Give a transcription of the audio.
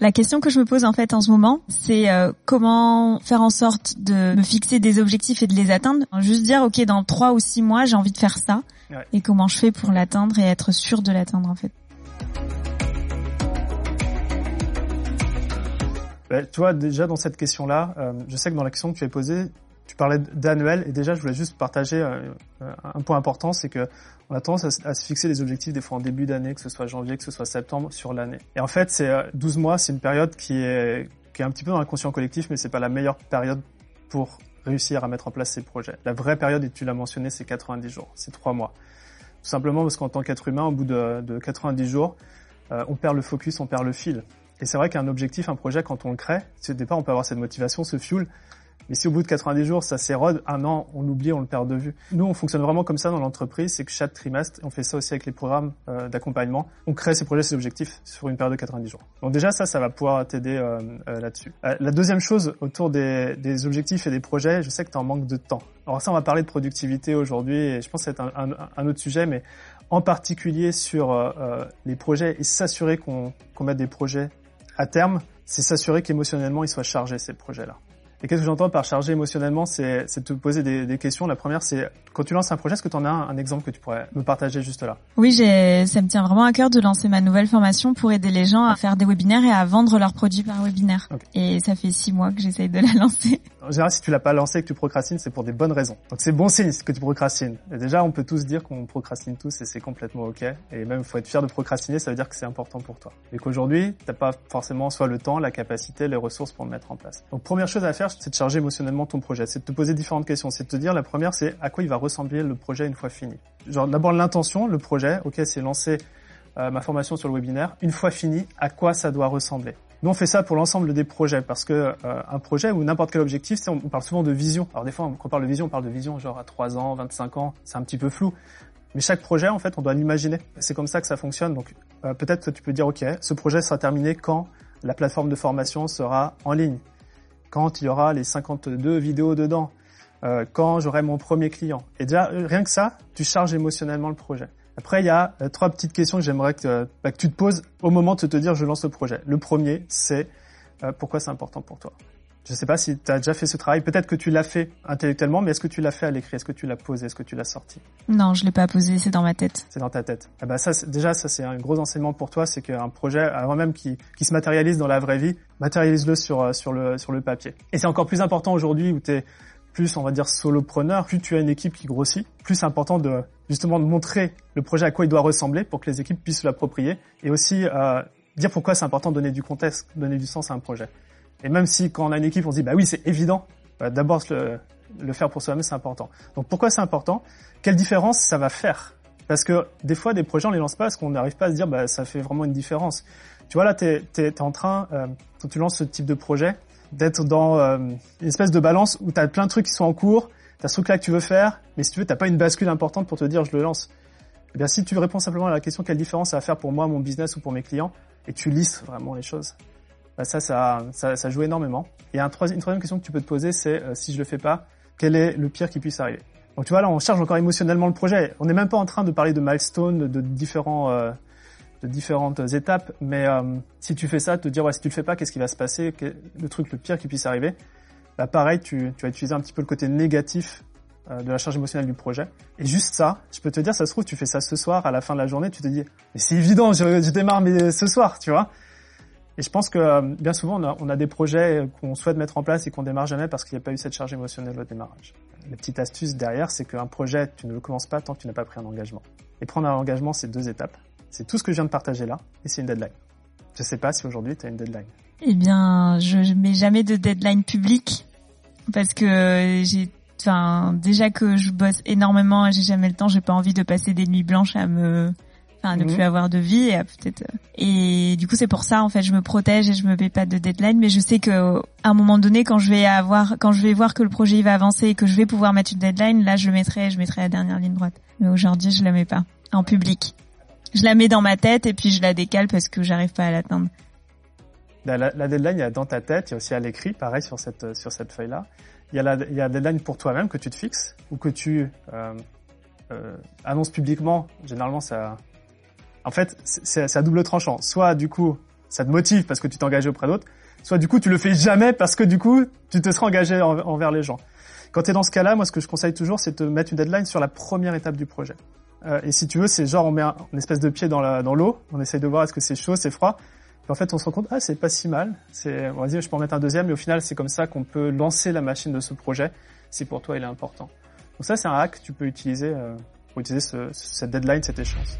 La question que je me pose en fait en ce moment, c'est euh, comment faire en sorte de me fixer des objectifs et de les atteindre. Juste dire, ok, dans trois ou six mois, j'ai envie de faire ça. Ouais. Et comment je fais pour l'atteindre et être sûr de l'atteindre en fait. Tu vois, déjà dans cette question-là, euh, je sais que dans la question que tu as posée, tu parlais d'annuel et déjà je voulais juste partager euh, euh, un point important, c'est que on a tendance à, se- fixer des objectifs des fois en début d'année, que ce soit janvier, que ce soit septembre, sur l'année. Et en fait, c'est euh, 12 mois, c'est une période qui est qui est un petit peu dans l'inconscient collectif, mais c'est pas la meilleure période pour réussir à mettre en place ces projets. La vraie période, et tu l'as mentionné, c'est 90 jours, c'est trois mois. Tout simplement parce qu'en tant qu'être humain, au bout de, de 90 jours, euh, on perd le focus, on perd le fil. Et c'est vrai qu'un objectif, un projet, quand on le crée, au départ, on peut avoir cette motivation, ce fuel. Mais si au bout de 90 jours, ça s'érode, un an, on l'oublie, on le perd de vue. Nous, on fonctionne vraiment comme ça dans l'entreprise, c'est que chaque trimestre, on fait ça aussi avec les programmes euh, d'accompagnement, on crée ces projets, ces objectifs sur une période de 90 jours. Donc déjà, ça, ça va pouvoir t'aider euh, euh, là-dessus. La deuxième chose autour des, objectifs et des projets, je sais que tu en manques de temps. Alors ça, on va parler de productivité aujourd'hui, et je pense que c'est un, autre sujet, mais en particulier sur les projets et s'assurer qu'on qu'on mette des projets à terme, c'est s'assurer qu'émotionnellement, ils soient chargés, ces projets-là. Et qu'est-ce que j'entends par charger émotionnellement C'est de te poser des, des questions. La première, c'est quand tu lances un projet, est-ce que tu en as un, un exemple que tu pourrais me partager juste là? Oui, j'ai, ça me tient vraiment à cœur de lancer ma nouvelle formation pour aider les gens à faire des webinaires et à vendre leurs produits par webinaire. Et ça fait six mois que j'essaye de la lancer. En général, si tu l'as pas lancé et que tu procrastines, c'est pour des bonnes raisons. Donc c'est bon signe que tu procrastines. Et déjà, on peut tous dire qu'on procrastine tous et c'est complètement ok. Et même, faut être fier de procrastiner, ça veut dire que c'est important pour toi. Et qu'aujourd'hui, t'as pas forcément soit le temps, la capacité, les ressources pour le mettre en place. Donc première chose à faire, c'est de charger émotionnellement ton projet. C'est de te poser différentes questions. C'est de te dire, la première, c'est à quoi il va ressembler le projet une fois fini. Genre d'abord l'intention, le projet. Ok, c'est lancer euh, ma formation sur le webinaire. Une fois fini, à quoi ça doit ressembler? Nous, on fait ça pour l'ensemble des projets parce que euh, un projet ou n'importe quel objectif, on parle souvent de vision. Alors des fois, quand on parle de vision, on parle de vision genre à 3 ans, 25 ans, c'est un petit peu flou. Mais chaque projet, en fait, on doit l'imaginer. C'est comme ça que ça fonctionne. Donc euh, peut-être que tu peux dire, ok, ce projet sera terminé quand la plateforme de formation sera en ligne, quand il y aura les 52 vidéos dedans, euh, quand j'aurai mon premier client. Et déjà, euh, rien que ça, tu charges émotionnellement le projet. Après, il y a euh, trois petites questions que j'aimerais que, bah, que tu te poses au moment de te dire je lance le projet. Le premier, c'est pourquoi c'est important pour toi? Je ne sais pas si tu as déjà fait ce travail. Peut-être que tu l'as fait intellectuellement, mais est-ce que tu l'as fait à l'écrit? Est-ce que tu l'as posé? Est-ce que tu l'as sorti? Non, je l'ai pas posé, c'est dans ma tête. C'est dans ta tête. Eh ben ça, déjà, ça c'est un gros enseignement pour toi, c'est qu'un projet, avant même qui, qui se matérialise dans la vraie vie, matérialise-le sur euh, sur le sur le papier. Et c'est encore plus important aujourd'hui où tu es plus, on va dire, solopreneur, plus tu as une équipe qui grossit, plus c'est important de justement de montrer le projet à quoi il doit ressembler pour que les équipes puissent l'approprier et aussi euh, dire pourquoi c'est important de donner du contexte, donner du sens à un projet. Et même si quand on a une équipe, on se dit bah oui c'est évident, bah, d'abord le, faire pour soi-même c'est important. Donc pourquoi c'est important? Quelle différence ça va faire? Parce que des fois des projets on les lance pas parce qu'on n'arrive pas à se dire bah ça fait vraiment une différence. Tu vois là t'es es, en train euh, quand tu lances ce type de projet d'être dans euh, une espèce de balance où t'as plein de trucs qui sont en cours, t'as ce truc là que tu veux faire, mais si tu veux t'as pas une bascule importante pour te dire je le lance. Eh bien si tu réponds simplement à la question quelle différence ça va faire pour moi, mon business ou pour mes clients, et tu lisses vraiment les choses, bah ça, ça, ça, ça joue énormément. Et une troisième question que tu peux te poser, c'est euh, si je le fais pas, quel est le pire qui puisse arriver? Donc tu vois là, on charge encore émotionnellement le projet. On n'est même pas en train de parler de milestones, de différents, euh, de différentes étapes, mais euh, si tu fais ça, te dire ouais, si tu le fais pas, qu'est-ce qui va se passer? Le truc le pire qui puisse arriver, bah pareil, tu, tu vas utiliser un petit peu le côté négatif euh, de la charge émotionnelle du projet. Et juste ça, je peux te dire, ça se trouve, tu fais ça ce soir, à la fin de la journée, tu te dis, mais c'est évident, je, je démarre mais ce soir, tu vois? Et je pense que euh, bien souvent, on a, des projets qu'on souhaite mettre en place et qu'on démarre jamais parce qu'il n'y a pas eu cette charge émotionnelle au démarrage. La petite astuce derrière, c'est qu'un projet, tu ne le commences pas tant que tu n'as pas pris un engagement. Et prendre un engagement, c'est deux étapes. C'est tout ce que je viens de partager là, et c'est une deadline. Je sais pas si aujourd'hui tu as une deadline. Eh bien, je mets jamais de deadline public parce que j'ai, enfin, déjà que je bosse énormément et j'ai jamais le temps, j'ai pas envie de passer des nuits blanches à me, enfin, ne Mhm. plus avoir de vie et peut-être. euh, Et du coup, c'est pour ça en fait, je me protège et je me mets pas de deadline, mais je sais que à un moment donné, quand je vais avoir, quand je vais voir que le projet il va avancer et que je vais pouvoir mettre une deadline, là, je le mettrai, je mettrai la dernière ligne droite. Mais aujourd'hui, je la mets pas en public. Je la mets dans ma tête et puis je la décale parce que j'arrive pas à l'atteindre. La, la- deadline, il y a dans ta tête, il y a aussi à l'écrit, pareil sur cette, sur cette feuille-là. Il y a la, il y a la deadline pour toi-même que tu te fixes ou que tu euh, euh, annonces publiquement. Généralement, ça, en fait, c'est à double tranchant. Soit du coup, ça te motive parce que tu t'es engagé auprès d'autres, soit du coup tu le fais jamais parce que du coup tu te seras engagé envers les gens. Quand tu es dans ce cas-là, moi ce que je conseille toujours, c'est de mettre une deadline sur la première étape du projet. Euh, et si tu veux, c'est genre on met un, une espèce de pied dans l'eau, on essaye de voir est-ce que c'est chaud, c'est froid. Et en fait, on se rend compte, ah, c'est pas si mal. C'est, on va dire, je peux en mettre un deuxième, mais au final, c'est comme ça qu'on peut lancer la machine de ce projet si pour toi il est important. Donc ça, c'est un hack que tu peux utiliser euh, pour utiliser ce, cette deadline, cette échéance.